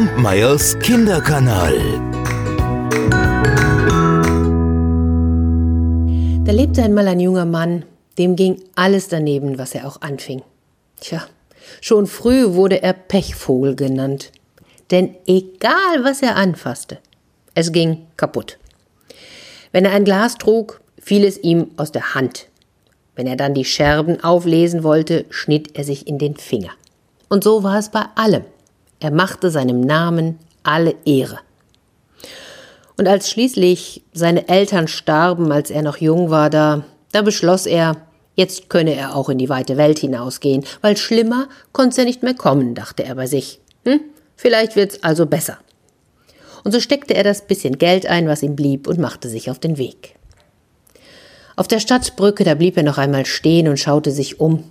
Kampmeyers Kinderkanal. Da lebte einmal ein junger Mann, dem ging alles daneben, was er auch anfing. Tja, schon früh wurde er Pechvogel genannt. Denn egal, was er anfasste, es ging kaputt. Wenn er ein Glas trug, fiel es ihm aus der Hand. Wenn er dann die Scherben auflesen wollte, schnitt er sich in den Finger. Und so war es bei allem. Er machte seinem Namen alle Ehre. Und als schließlich seine Eltern starben, als er noch jung war, da, da beschloss er, jetzt könne er auch in die weite Welt hinausgehen, weil schlimmer konnte er nicht mehr kommen, dachte er bei sich. Hm? Vielleicht wird's also besser. Und so steckte er das bisschen Geld ein, was ihm blieb, und machte sich auf den Weg. Auf der Stadtbrücke, da blieb er noch einmal stehen und schaute sich um.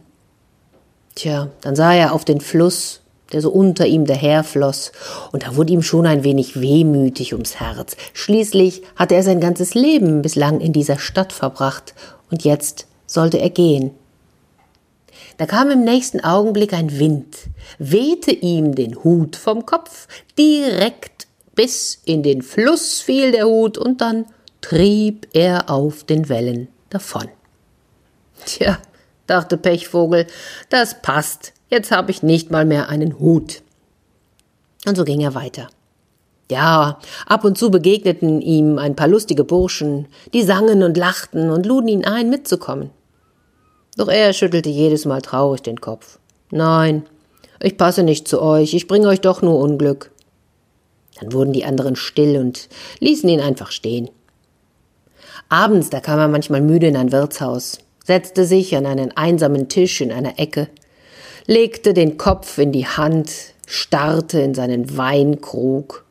Tja, dann sah er auf den Fluss, der so unter ihm daherfloss, und da wurde ihm schon ein wenig wehmütig ums Herz. Schließlich hatte er sein ganzes Leben bislang in dieser Stadt verbracht, und jetzt sollte er gehen. Da kam im nächsten Augenblick ein Wind, wehte ihm den Hut vom Kopf, direkt bis in den Fluss fiel der Hut, und dann trieb er auf den Wellen davon. Tja, dachte Pechvogel, das passt, jetzt habe ich nicht mal mehr einen Hut. Und so ging er weiter. Ja, ab und zu begegneten ihm ein paar lustige Burschen, die sangen und lachten und luden ihn ein, mitzukommen. Doch er schüttelte jedes Mal traurig den Kopf. Nein, ich passe nicht zu euch, ich bringe euch doch nur Unglück. Dann wurden die anderen still und ließen ihn einfach stehen. Abends, da kam er manchmal müde in ein Wirtshaus, setzte sich an einen einsamen Tisch in einer Ecke, legte den Kopf in die Hand, starrte in seinen Weinkrug.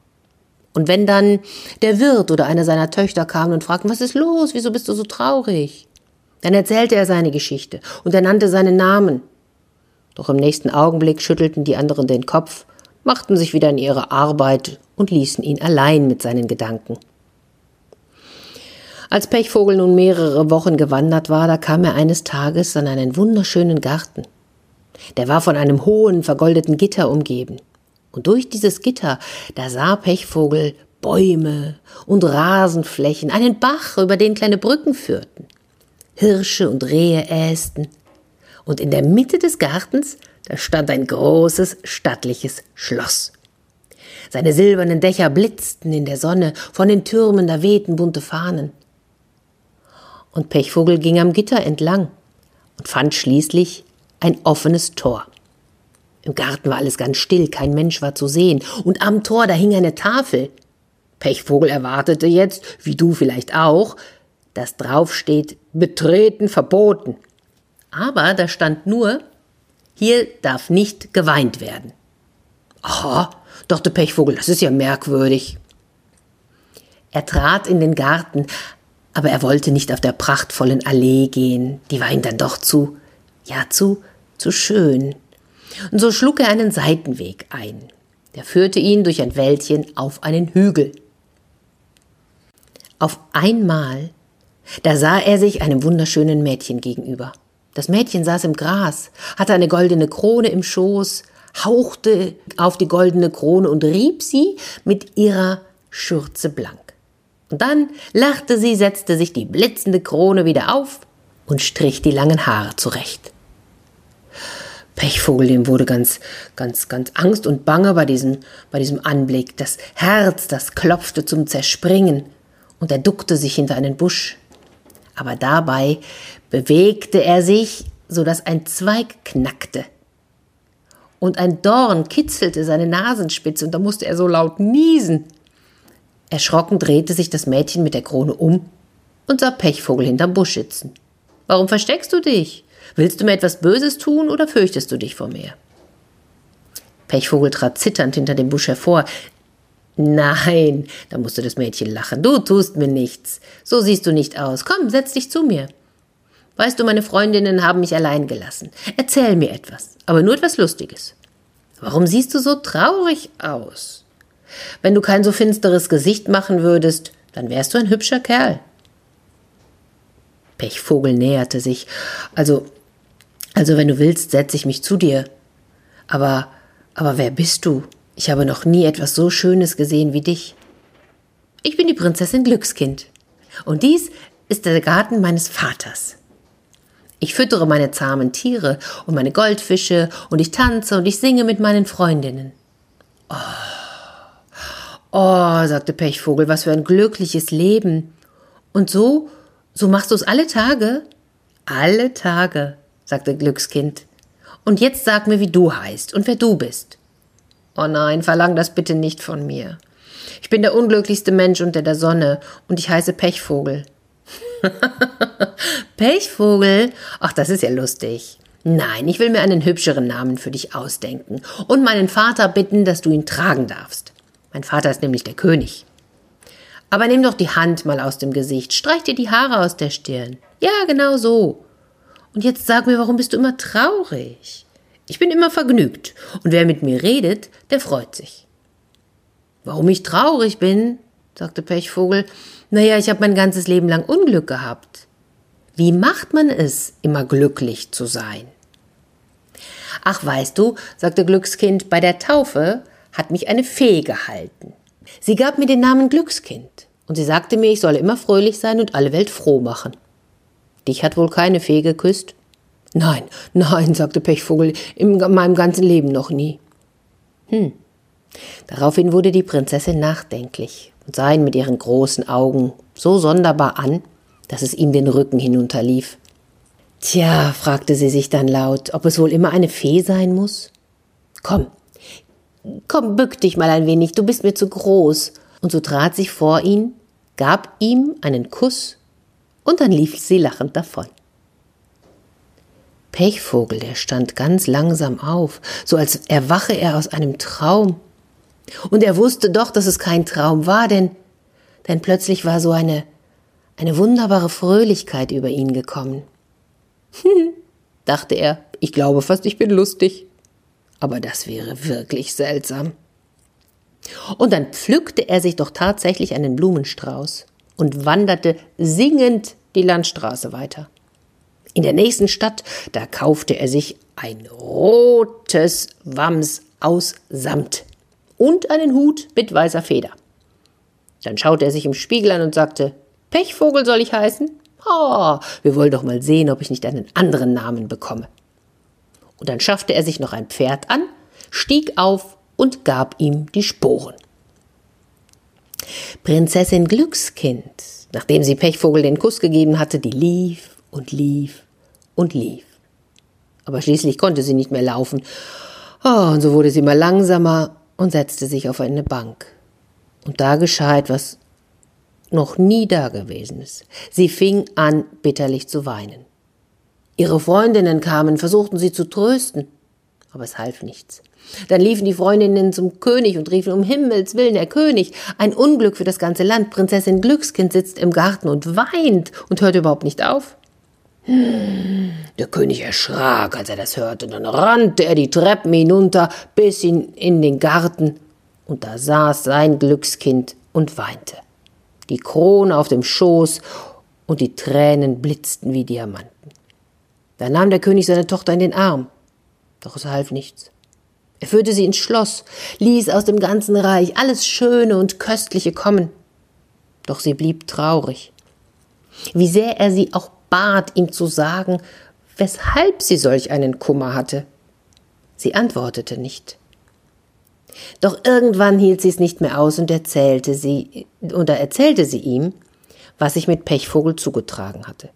Und wenn dann der Wirt oder eine seiner Töchter kam und fragten, was ist los, wieso bist du so traurig? Dann erzählte er seine Geschichte und er nannte seinen Namen. Doch im nächsten Augenblick schüttelten die anderen den Kopf, machten sich wieder in ihre Arbeit und ließen ihn allein mit seinen Gedanken. Als Pechvogel nun mehrere Wochen gewandert war, da kam er eines Tages an einen wunderschönen Garten. Der war von einem hohen, vergoldeten Gitter umgeben. Und durch dieses Gitter, da sah Pechvogel Bäume und Rasenflächen, einen Bach, über den kleine Brücken führten. Hirsche und Rehe ästen. Und in der Mitte des Gartens, da stand ein großes, stattliches Schloss. Seine silbernen Dächer blitzten in der Sonne, von den Türmen da wehten bunte Fahnen und Pechvogel ging am Gitter entlang und fand schließlich ein offenes Tor. Im Garten war alles ganz still, kein Mensch war zu sehen, und am Tor da hing eine Tafel. Pechvogel erwartete jetzt, wie du vielleicht auch, dass drauf steht Betreten verboten. Aber da stand nur Hier darf nicht geweint werden. Aha, dachte Pechvogel, das ist ja merkwürdig. Er trat in den Garten, aber er wollte nicht auf der prachtvollen Allee gehen, die war ihm dann doch zu, ja, zu, zu schön. Und so schlug er einen Seitenweg ein. Der führte ihn durch ein Wäldchen auf einen Hügel. Auf einmal, da sah er sich einem wunderschönen Mädchen gegenüber. Das Mädchen saß im Gras, hatte eine goldene Krone im Schoß, hauchte auf die goldene Krone und rieb sie mit ihrer Schürze blank. Und dann lachte sie, setzte sich die blitzende Krone wieder auf und strich die langen Haare zurecht. Pechvogel, dem wurde ganz, ganz, ganz Angst und Bange bei diesem, bei diesem Anblick. Das Herz, das klopfte zum Zerspringen und er duckte sich hinter einen Busch. Aber dabei bewegte er sich, so dass ein Zweig knackte. Und ein Dorn kitzelte seine Nasenspitze und da musste er so laut niesen. Erschrocken drehte sich das Mädchen mit der Krone um und sah Pechvogel hinterm Busch sitzen. Warum versteckst du dich? Willst du mir etwas Böses tun oder fürchtest du dich vor mir? Pechvogel trat zitternd hinter dem Busch hervor. Nein, da musste das Mädchen lachen. Du tust mir nichts. So siehst du nicht aus. Komm, setz dich zu mir. Weißt du, meine Freundinnen haben mich allein gelassen. Erzähl mir etwas, aber nur etwas Lustiges. Warum siehst du so traurig aus? Wenn du kein so finsteres Gesicht machen würdest, dann wärst du ein hübscher Kerl. Pechvogel näherte sich. Also, also wenn du willst, setze ich mich zu dir. Aber, aber wer bist du? ich habe noch nie etwas so Schönes gesehen wie dich. Ich bin die Prinzessin Glückskind. Und dies ist der Garten meines Vaters. Ich füttere meine zahmen Tiere und meine Goldfische und ich tanze und ich singe mit meinen Freundinnen. Oh, oh, sagte Pechvogel, was für ein glückliches Leben. Und so, so machst du es alle Tage? Alle Tage, sagte Glückskind. Und jetzt sag mir, wie du heißt und wer du bist. Oh nein, verlang das bitte nicht von mir. Ich bin der unglücklichste Mensch unter der Sonne und ich heiße Pechvogel. Pechvogel? Ach, das ist ja lustig. Nein, ich will mir einen hübscheren Namen für dich ausdenken und meinen Vater bitten, dass du ihn tragen darfst. Mein Vater ist nämlich der König. Aber nimm doch die Hand mal aus dem Gesicht, streich dir die Haare aus der Stirn. Ja, genau so. Und jetzt sag mir, warum bist du immer traurig? Ich bin immer vergnügt, und wer mit mir redet, der freut sich. Warum ich traurig bin, sagte Pechvogel, naja, ich habe mein ganzes Leben lang Unglück gehabt. Wie macht man es, immer glücklich zu sein? Ach, weißt du, sagte Glückskind, bei der Taufe hat mich eine Fee gehalten. Sie gab mir den Namen Glückskind und sie sagte mir, ich solle immer fröhlich sein und alle Welt froh machen. Dich hat wohl keine Fee geküsst? Nein, nein, sagte Pechvogel, in meinem ganzen Leben noch nie. Hm. Daraufhin wurde die Prinzessin nachdenklich und sah ihn mit ihren großen Augen so sonderbar an, dass es ihm den Rücken hinunterlief. Tja, fragte sie sich dann laut, ob es wohl immer eine Fee sein muss? Komm, komm, bück dich mal ein wenig, du bist mir zu groß. Und so trat sie vor ihn, gab ihm einen Kuss, und dann lief sie lachend davon. Pechvogel, der stand ganz langsam auf, so als erwache er aus einem Traum. Und er wusste doch, dass es kein Traum war, denn, denn plötzlich war so eine, eine wunderbare Fröhlichkeit über ihn gekommen. Hm, dachte er, ich glaube fast, ich bin lustig. Aber das wäre wirklich seltsam. Und dann pflückte er sich doch tatsächlich einen Blumenstrauß und wanderte singend die Landstraße weiter. In der nächsten Stadt, da kaufte er sich ein rotes Wams aus Samt und einen Hut mit weißer Feder. Dann schaute er sich im Spiegel an und sagte, Pechvogel soll ich heißen? Oh, wir wollen doch mal sehen, ob ich nicht einen anderen Namen bekomme. Und dann schaffte er sich noch ein Pferd an, stieg auf und gab ihm die Sporen. Prinzessin Glückskind, nachdem sie Pechvogel den Kuss gegeben hatte, die lief und lief und lief. Aber schließlich konnte sie nicht mehr laufen. Oh, und so wurde sie immer langsamer und setzte sich auf eine Bank. Und da geschah etwas noch nie dagewesenes. Sie fing an, bitterlich zu weinen. Ihre Freundinnen kamen, versuchten sie zu trösten, aber es half nichts. Dann liefen die Freundinnen zum König und riefen um Himmels willen, Herr König, ein Unglück für das ganze Land. Prinzessin Glückskind sitzt im Garten und weint und hört überhaupt nicht auf. Der König erschrak, als er das hörte, dann rannte er die Treppen hinunter bis in, in den Garten, und da saß sein Glückskind und weinte. Die Krone auf dem Schoß und die Tränen blitzten wie Diamanten. Da nahm der König seine Tochter in den Arm, doch es half nichts. Er führte sie ins Schloss, ließ aus dem ganzen Reich alles Schöne und Köstliche kommen. Doch sie blieb traurig. Wie sehr er sie auch bat, ihm zu sagen, weshalb sie solch einen Kummer hatte. Sie antwortete nicht. Doch irgendwann hielt sie es nicht mehr aus und erzählte sie, oder erzählte sie ihm, was sich mit Pechvogel zugetragen hatte.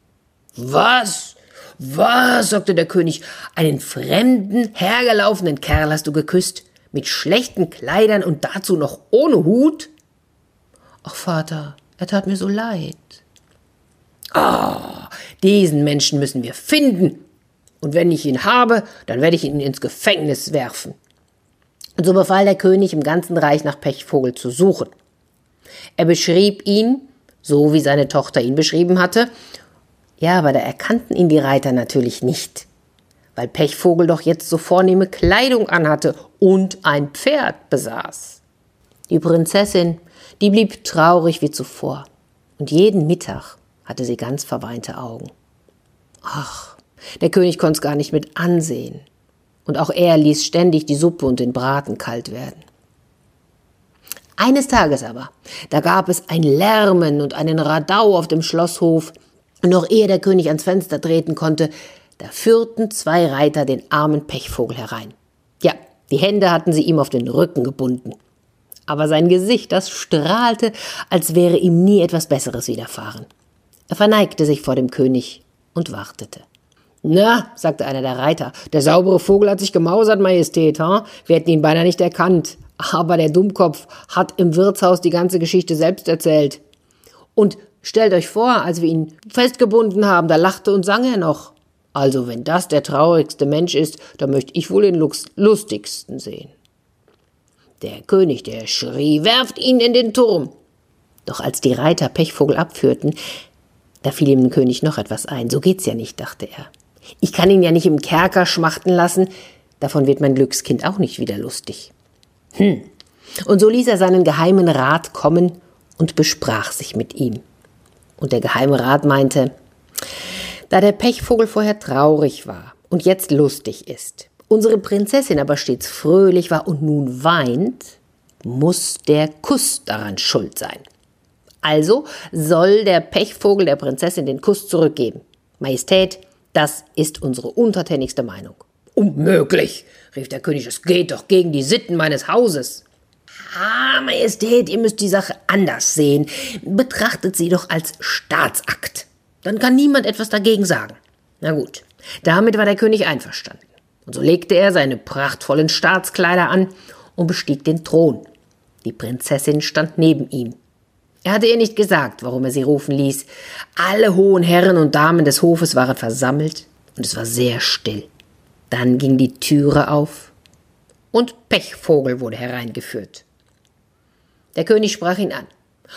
Was? Was? sagte der König. Einen fremden, hergelaufenen Kerl hast du geküsst, mit schlechten Kleidern und dazu noch ohne Hut? Ach, Vater, er tat mir so leid. Ah, diesen Menschen müssen wir finden. Und wenn ich ihn habe, dann werde ich ihn ins Gefängnis werfen. Und so befahl der König im ganzen Reich nach Pechvogel zu suchen. Er beschrieb ihn, so wie seine Tochter ihn beschrieben hatte. Ja, aber da erkannten ihn die Reiter natürlich nicht, weil Pechvogel doch jetzt so vornehme Kleidung anhatte und ein Pferd besaß. Die Prinzessin, die blieb traurig wie zuvor. Und jeden Mittag hatte sie ganz verweinte Augen. Ach, der König konnte es gar nicht mit ansehen. Und auch er ließ ständig die Suppe und den Braten kalt werden. Eines Tages aber, da gab es ein Lärmen und einen Radau auf dem Schlosshof, noch ehe der König ans Fenster treten konnte, da führten zwei Reiter den armen Pechvogel herein. Ja, die Hände hatten sie ihm auf den Rücken gebunden. Aber sein Gesicht, das strahlte, als wäre ihm nie etwas Besseres widerfahren. Er verneigte sich vor dem König und wartete. Na, sagte einer der Reiter, der saubere Vogel hat sich gemausert, Majestät, ha? Wir hätten ihn beinahe nicht erkannt. Aber der Dummkopf hat im Wirtshaus die ganze Geschichte selbst erzählt. Und stellt euch vor, als wir ihn festgebunden haben, da lachte und sang er noch. Also, wenn das der traurigste Mensch ist, dann möchte ich wohl den lustigsten sehen. Der König, der schrie, werft ihn in den Turm. Doch als die Reiter Pechvogel abführten, da fiel ihm dem König noch etwas ein. So geht's ja nicht, dachte er. Ich kann ihn ja nicht im Kerker schmachten lassen, davon wird mein Glückskind auch nicht wieder lustig. Hm. Und so ließ er seinen geheimen Rat kommen und besprach sich mit ihm. Und der geheime Rat meinte, da der Pechvogel vorher traurig war und jetzt lustig ist, unsere Prinzessin aber stets fröhlich war und nun weint, muss der Kuss daran schuld sein. Also soll der Pechvogel der Prinzessin den Kuss zurückgeben. Majestät, das ist unsere untertänigste Meinung. Unmöglich, rief der König, es geht doch gegen die Sitten meines Hauses. Ah, Majestät, ihr müsst die Sache anders sehen. Betrachtet sie doch als Staatsakt. Dann kann niemand etwas dagegen sagen. Na gut, damit war der König einverstanden. Und so legte er seine prachtvollen Staatskleider an und bestieg den Thron. Die Prinzessin stand neben ihm. Er hatte ihr nicht gesagt, warum er sie rufen ließ. Alle hohen Herren und Damen des Hofes waren versammelt und es war sehr still. Dann ging die Türe auf und Pechvogel wurde hereingeführt. Der König sprach ihn an.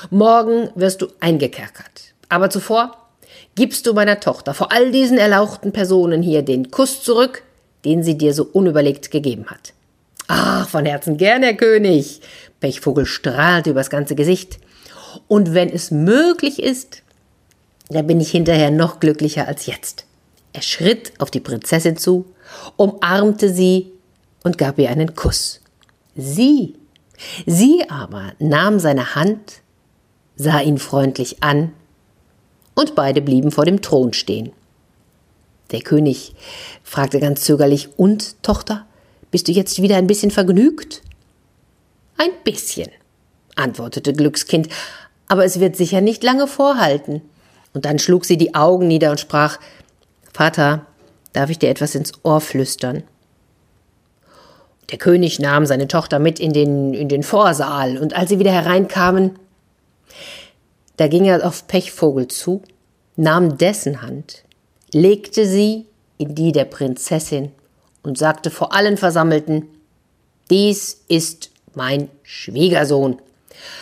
Morgen wirst du eingekerkert. Aber zuvor gibst du meiner Tochter vor all diesen erlauchten Personen hier den Kuss zurück, den sie dir so unüberlegt gegeben hat. Ach, von Herzen gern, Herr König. Pechvogel strahlte übers ganze Gesicht. Und wenn es möglich ist, da bin ich hinterher noch glücklicher als jetzt. Er schritt auf die Prinzessin zu, umarmte sie und gab ihr einen Kuss. Sie, sie aber nahm seine Hand, sah ihn freundlich an, und beide blieben vor dem Thron stehen. Der König fragte ganz zögerlich, und, Tochter, bist du jetzt wieder ein bisschen vergnügt? Ein bisschen, antwortete Glückskind, aber es wird sicher nicht lange vorhalten. Und dann schlug sie die Augen nieder und sprach Vater, darf ich dir etwas ins Ohr flüstern? Der König nahm seine Tochter mit in den, in den Vorsaal, und als sie wieder hereinkamen, da ging er auf Pechvogel zu, nahm dessen Hand, legte sie in die der Prinzessin und sagte vor allen Versammelten, dies ist mein Schwiegersohn.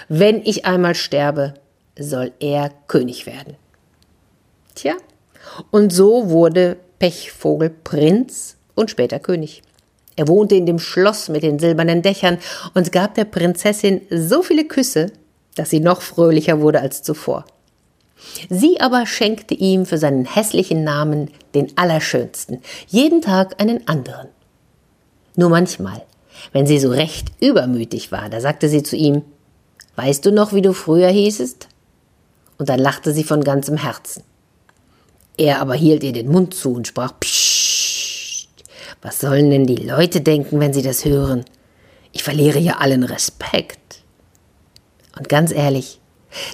Wenn ich einmal sterbe, soll er König werden. Tja, und so wurde Pechvogel Prinz und später König. Er wohnte in dem Schloss mit den silbernen Dächern und gab der Prinzessin so viele Küsse, dass sie noch fröhlicher wurde als zuvor. Sie aber schenkte ihm für seinen hässlichen Namen den allerschönsten, jeden Tag einen anderen. Nur manchmal, wenn sie so recht übermütig war, da sagte sie zu ihm, Weißt du noch, wie du früher hießest? Und dann lachte sie von ganzem Herzen. Er aber hielt ihr den Mund zu und sprach Psst. Was sollen denn die Leute denken, wenn sie das hören? Ich verliere ja allen Respekt. Und ganz ehrlich,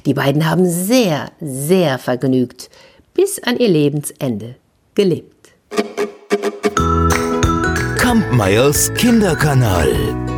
die beiden haben sehr, sehr vergnügt bis an ihr Lebensende gelebt. Kampmeyers Kinderkanal.